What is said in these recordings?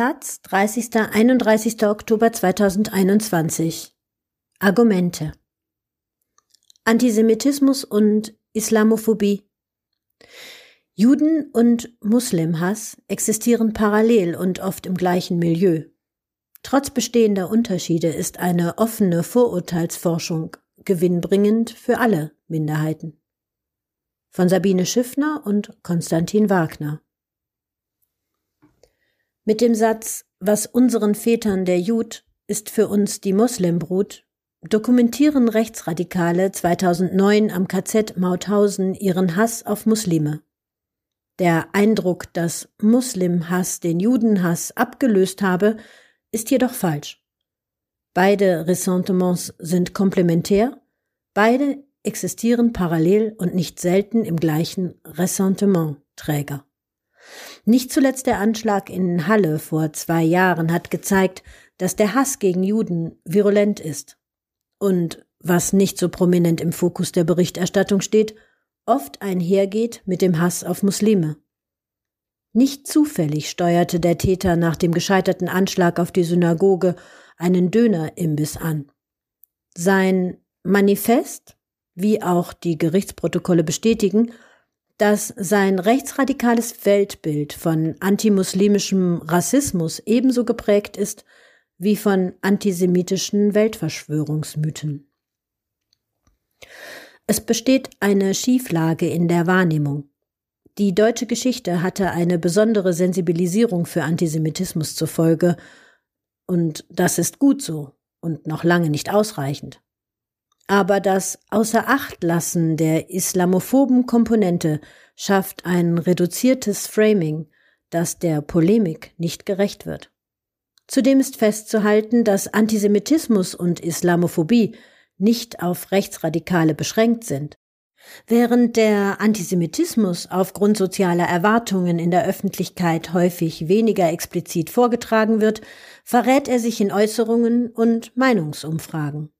Taz, 30. 31. Oktober 2021. Argumente. Antisemitismus und Islamophobie. Juden- und Muslimhass existieren parallel und oft im gleichen Milieu. Trotz bestehender Unterschiede ist eine offene Vorurteilsforschung gewinnbringend für alle Minderheiten. Von Sabine Schiffner und Konstantin Wagner. Mit dem Satz, was unseren Vätern der Jud ist für uns die Muslimbrut, dokumentieren Rechtsradikale 2009 am KZ Mauthausen ihren Hass auf Muslime. Der Eindruck, dass Muslimhass den Judenhass abgelöst habe, ist jedoch falsch. Beide Ressentiments sind komplementär, beide existieren parallel und nicht selten im gleichen Ressentimentträger. Nicht zuletzt der Anschlag in Halle vor zwei Jahren hat gezeigt, dass der Hass gegen Juden virulent ist. Und was nicht so prominent im Fokus der Berichterstattung steht, oft einhergeht mit dem Hass auf Muslime. Nicht zufällig steuerte der Täter nach dem gescheiterten Anschlag auf die Synagoge einen Dönerimbiss an. Sein Manifest, wie auch die Gerichtsprotokolle bestätigen, dass sein rechtsradikales Weltbild von antimuslimischem Rassismus ebenso geprägt ist wie von antisemitischen Weltverschwörungsmythen. Es besteht eine Schieflage in der Wahrnehmung. Die deutsche Geschichte hatte eine besondere Sensibilisierung für Antisemitismus zur Folge, und das ist gut so und noch lange nicht ausreichend. Aber das Außerachtlassen der islamophoben Komponente schafft ein reduziertes Framing, das der Polemik nicht gerecht wird. Zudem ist festzuhalten, dass Antisemitismus und Islamophobie nicht auf Rechtsradikale beschränkt sind. Während der Antisemitismus aufgrund sozialer Erwartungen in der Öffentlichkeit häufig weniger explizit vorgetragen wird, verrät er sich in Äußerungen und Meinungsumfragen.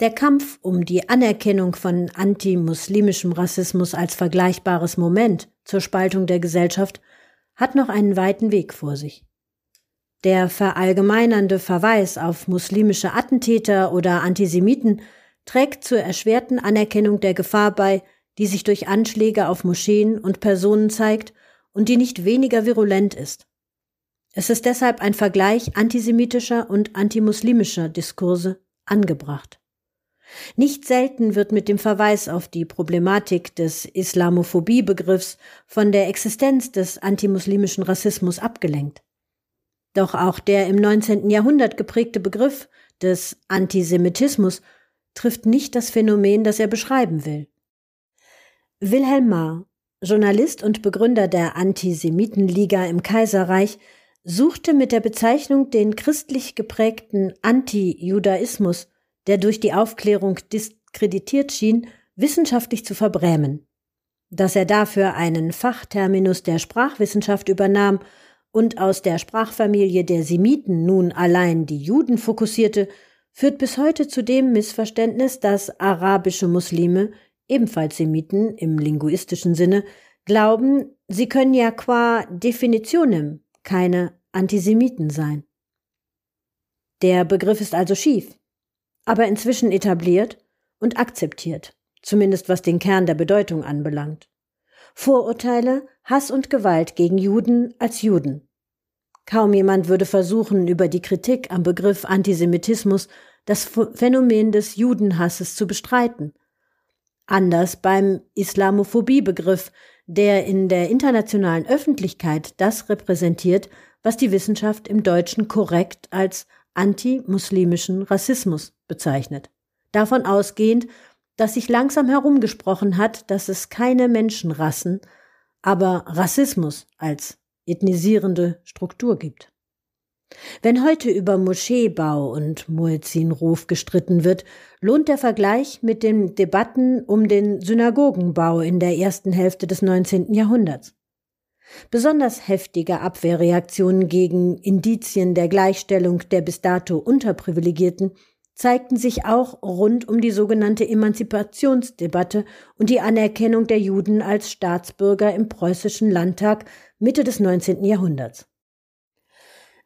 Der Kampf um die Anerkennung von antimuslimischem Rassismus als vergleichbares Moment zur Spaltung der Gesellschaft hat noch einen weiten Weg vor sich. Der verallgemeinernde Verweis auf muslimische Attentäter oder Antisemiten trägt zur erschwerten Anerkennung der Gefahr bei, die sich durch Anschläge auf Moscheen und Personen zeigt und die nicht weniger virulent ist. Es ist deshalb ein Vergleich antisemitischer und antimuslimischer Diskurse angebracht. Nicht selten wird mit dem Verweis auf die Problematik des Islamophobie-Begriffs von der Existenz des antimuslimischen Rassismus abgelenkt. Doch auch der im 19. Jahrhundert geprägte Begriff des Antisemitismus trifft nicht das Phänomen, das er beschreiben will. Wilhelm Marr, Journalist und Begründer der Antisemitenliga im Kaiserreich, suchte mit der Bezeichnung den christlich geprägten Anti-Judaismus, der durch die Aufklärung diskreditiert schien, wissenschaftlich zu verbrämen. Dass er dafür einen Fachterminus der Sprachwissenschaft übernahm und aus der Sprachfamilie der Semiten nun allein die Juden fokussierte, führt bis heute zu dem Missverständnis, dass arabische Muslime, ebenfalls Semiten im linguistischen Sinne, glauben, sie können ja qua Definitionem keine Antisemiten sein. Der Begriff ist also schief, aber inzwischen etabliert und akzeptiert, zumindest was den Kern der Bedeutung anbelangt. Vorurteile, Hass und Gewalt gegen Juden als Juden. Kaum jemand würde versuchen, über die Kritik am Begriff Antisemitismus das Phänomen des Judenhasses zu bestreiten. Anders beim Islamophobie-Begriff, der in der internationalen Öffentlichkeit das repräsentiert, was die Wissenschaft im Deutschen korrekt als antimuslimischen Rassismus bezeichnet. Davon ausgehend, dass sich langsam herumgesprochen hat, dass es keine Menschenrassen, aber Rassismus als ethnisierende Struktur gibt. Wenn heute über Moscheebau und Muezzinruf gestritten wird, lohnt der Vergleich mit den Debatten um den Synagogenbau in der ersten Hälfte des 19. Jahrhunderts. Besonders heftige Abwehrreaktionen gegen Indizien der Gleichstellung der bis dato Unterprivilegierten zeigten sich auch rund um die sogenannte Emanzipationsdebatte und die Anerkennung der Juden als Staatsbürger im preußischen Landtag Mitte des 19. Jahrhunderts.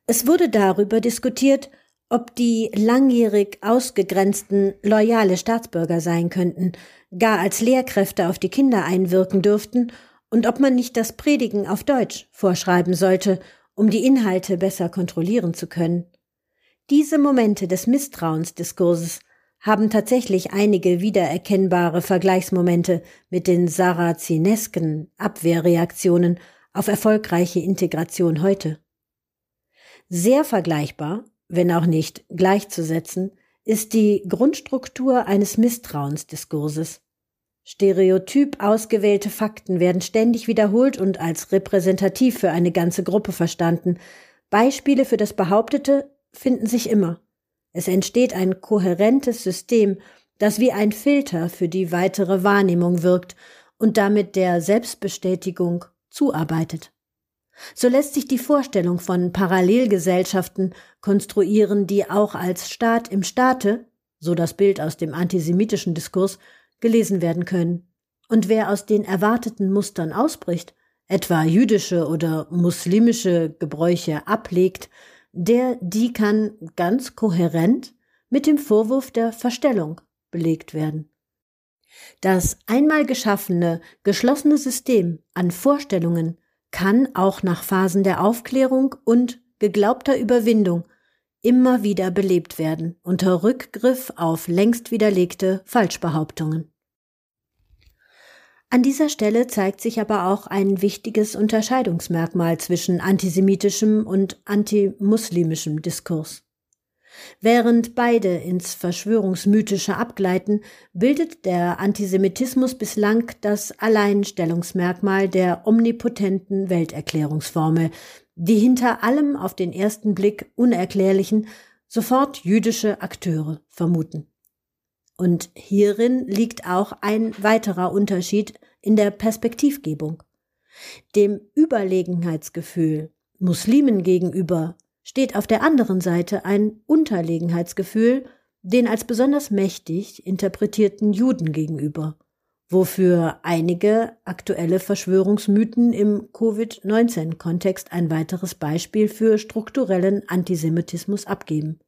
Es wurde darüber diskutiert, ob die langjährig ausgegrenzten loyale Staatsbürger sein könnten, gar als Lehrkräfte auf die Kinder einwirken dürften und ob man nicht das Predigen auf Deutsch vorschreiben sollte, um die Inhalte besser kontrollieren zu können. Diese Momente des Misstrauensdiskurses haben tatsächlich einige wiedererkennbare Vergleichsmomente mit den sarazinesken Abwehrreaktionen auf erfolgreiche Integration heute. Sehr vergleichbar, wenn auch nicht gleichzusetzen, ist die Grundstruktur eines Misstrauensdiskurses. Stereotyp ausgewählte Fakten werden ständig wiederholt und als repräsentativ für eine ganze Gruppe verstanden. Beispiele für das Behauptete finden sich immer. Es entsteht ein kohärentes System, das wie ein Filter für die weitere Wahrnehmung wirkt und damit der Selbstbestätigung zuarbeitet. So lässt sich die Vorstellung von Parallelgesellschaften konstruieren, die auch als Staat im Staate, so das Bild aus dem antisemitischen Diskurs, gelesen werden können. Und wer aus den erwarteten Mustern ausbricht, etwa jüdische oder muslimische Gebräuche ablegt, der, die kann ganz kohärent mit dem Vorwurf der Verstellung belegt werden. Das einmal geschaffene, geschlossene System an Vorstellungen kann auch nach Phasen der Aufklärung und geglaubter Überwindung immer wieder belebt werden unter Rückgriff auf längst widerlegte Falschbehauptungen. An dieser Stelle zeigt sich aber auch ein wichtiges Unterscheidungsmerkmal zwischen antisemitischem und antimuslimischem Diskurs. Während beide ins Verschwörungsmythische abgleiten, bildet der Antisemitismus bislang das Alleinstellungsmerkmal der omnipotenten Welterklärungsformel, die hinter allem auf den ersten Blick Unerklärlichen sofort jüdische Akteure vermuten. Und hierin liegt auch ein weiterer Unterschied in der Perspektivgebung. Dem Überlegenheitsgefühl Muslimen gegenüber steht auf der anderen Seite ein Unterlegenheitsgefühl den als besonders mächtig interpretierten Juden gegenüber, wofür einige aktuelle Verschwörungsmythen im Covid-19-Kontext ein weiteres Beispiel für strukturellen Antisemitismus abgeben.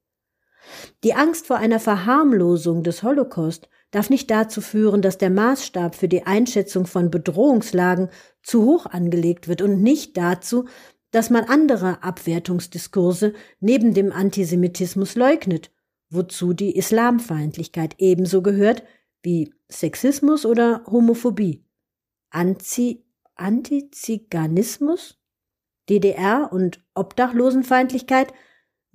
Die Angst vor einer Verharmlosung des Holocaust darf nicht dazu führen, dass der Maßstab für die Einschätzung von Bedrohungslagen zu hoch angelegt wird und nicht dazu, dass man andere Abwertungsdiskurse neben dem Antisemitismus leugnet, wozu die Islamfeindlichkeit ebenso gehört wie Sexismus oder Homophobie. Anzi Antiziganismus, DDR und Obdachlosenfeindlichkeit –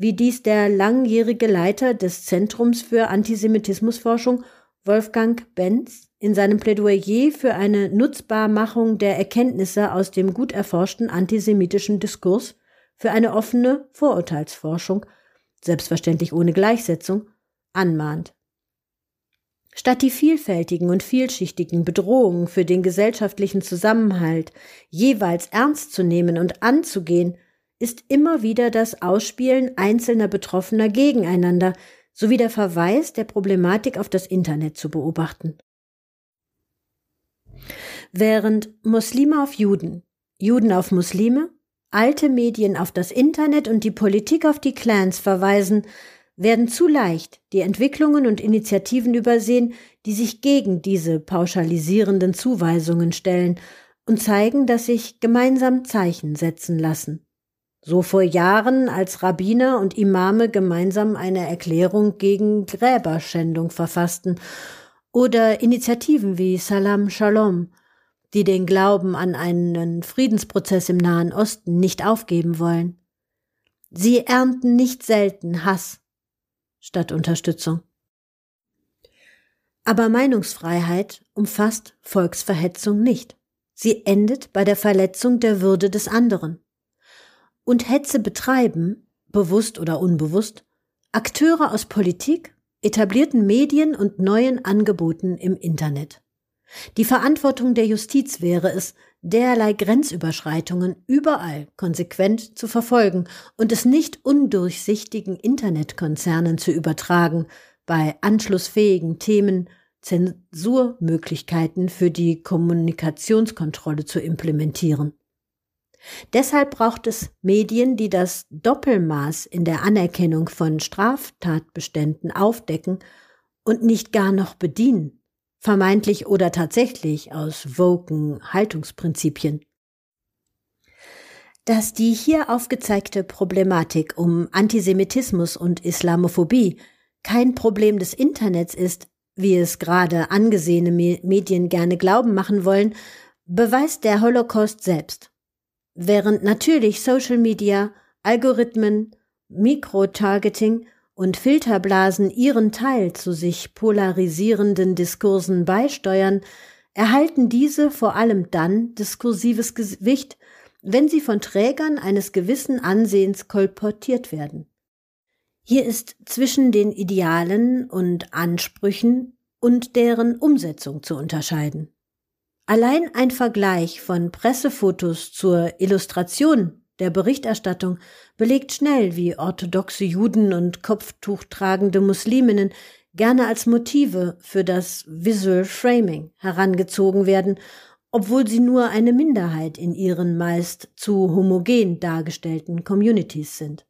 wie dies der langjährige Leiter des Zentrums für Antisemitismusforschung Wolfgang Benz in seinem Plädoyer für eine Nutzbarmachung der Erkenntnisse aus dem gut erforschten antisemitischen Diskurs für eine offene Vorurteilsforschung, selbstverständlich ohne Gleichsetzung, anmahnt. Statt die vielfältigen und vielschichtigen Bedrohungen für den gesellschaftlichen Zusammenhalt jeweils ernst zu nehmen und anzugehen, ist immer wieder das Ausspielen einzelner Betroffener gegeneinander sowie der Verweis der Problematik auf das Internet zu beobachten. Während Muslime auf Juden, Juden auf Muslime, alte Medien auf das Internet und die Politik auf die Clans verweisen, werden zu leicht die Entwicklungen und Initiativen übersehen, die sich gegen diese pauschalisierenden Zuweisungen stellen und zeigen, dass sich gemeinsam Zeichen setzen lassen. So vor Jahren, als Rabbiner und Imame gemeinsam eine Erklärung gegen Gräberschändung verfassten, oder Initiativen wie Salam Shalom, die den Glauben an einen Friedensprozess im Nahen Osten nicht aufgeben wollen. Sie ernten nicht selten Hass statt Unterstützung. Aber Meinungsfreiheit umfasst Volksverhetzung nicht. Sie endet bei der Verletzung der Würde des anderen und Hetze betreiben, bewusst oder unbewusst, Akteure aus Politik, etablierten Medien und neuen Angeboten im Internet. Die Verantwortung der Justiz wäre es, derlei Grenzüberschreitungen überall konsequent zu verfolgen und es nicht undurchsichtigen Internetkonzernen zu übertragen, bei anschlussfähigen Themen Zensurmöglichkeiten für die Kommunikationskontrolle zu implementieren. Deshalb braucht es Medien, die das Doppelmaß in der Anerkennung von Straftatbeständen aufdecken und nicht gar noch bedienen, vermeintlich oder tatsächlich aus woken Haltungsprinzipien. Dass die hier aufgezeigte Problematik um Antisemitismus und Islamophobie kein Problem des Internets ist, wie es gerade angesehene Medien gerne glauben machen wollen, beweist der Holocaust selbst. Während natürlich Social Media, Algorithmen, Mikrotargeting und Filterblasen ihren Teil zu sich polarisierenden Diskursen beisteuern, erhalten diese vor allem dann diskursives Gewicht, wenn sie von Trägern eines gewissen Ansehens kolportiert werden. Hier ist zwischen den Idealen und Ansprüchen und deren Umsetzung zu unterscheiden. Allein ein Vergleich von Pressefotos zur Illustration der Berichterstattung belegt schnell, wie orthodoxe Juden und kopftuchtragende Musliminnen gerne als Motive für das Visual Framing herangezogen werden obwohl sie nur eine Minderheit in ihren meist zu homogen dargestellten Communities sind.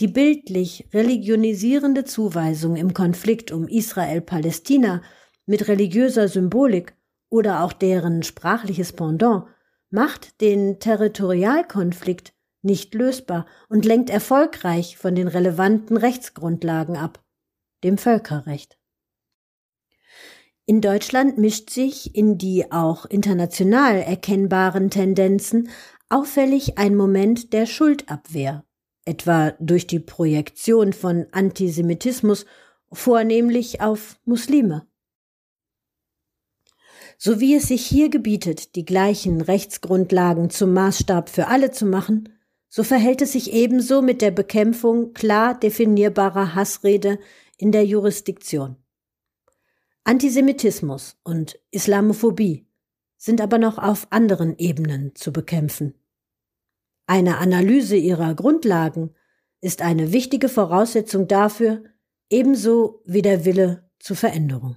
Die bildlich religionisierende Zuweisung im Konflikt um Israel-Palästina mit religiöser Symbolik oder auch deren sprachliches Pendant macht den Territorialkonflikt nicht lösbar und lenkt erfolgreich von den relevanten Rechtsgrundlagen ab, dem Völkerrecht. In Deutschland mischt sich in die auch international erkennbaren Tendenzen auffällig ein Moment der Schuldabwehr, etwa durch die Projektion von Antisemitismus vornehmlich auf Muslime. So wie es sich hier gebietet, die gleichen Rechtsgrundlagen zum Maßstab für alle zu machen, so verhält es sich ebenso mit der Bekämpfung klar definierbarer Hassrede in der Jurisdiktion. Antisemitismus und Islamophobie sind aber noch auf anderen Ebenen zu bekämpfen. Eine Analyse ihrer Grundlagen ist eine wichtige Voraussetzung dafür, ebenso wie der Wille zur Veränderung.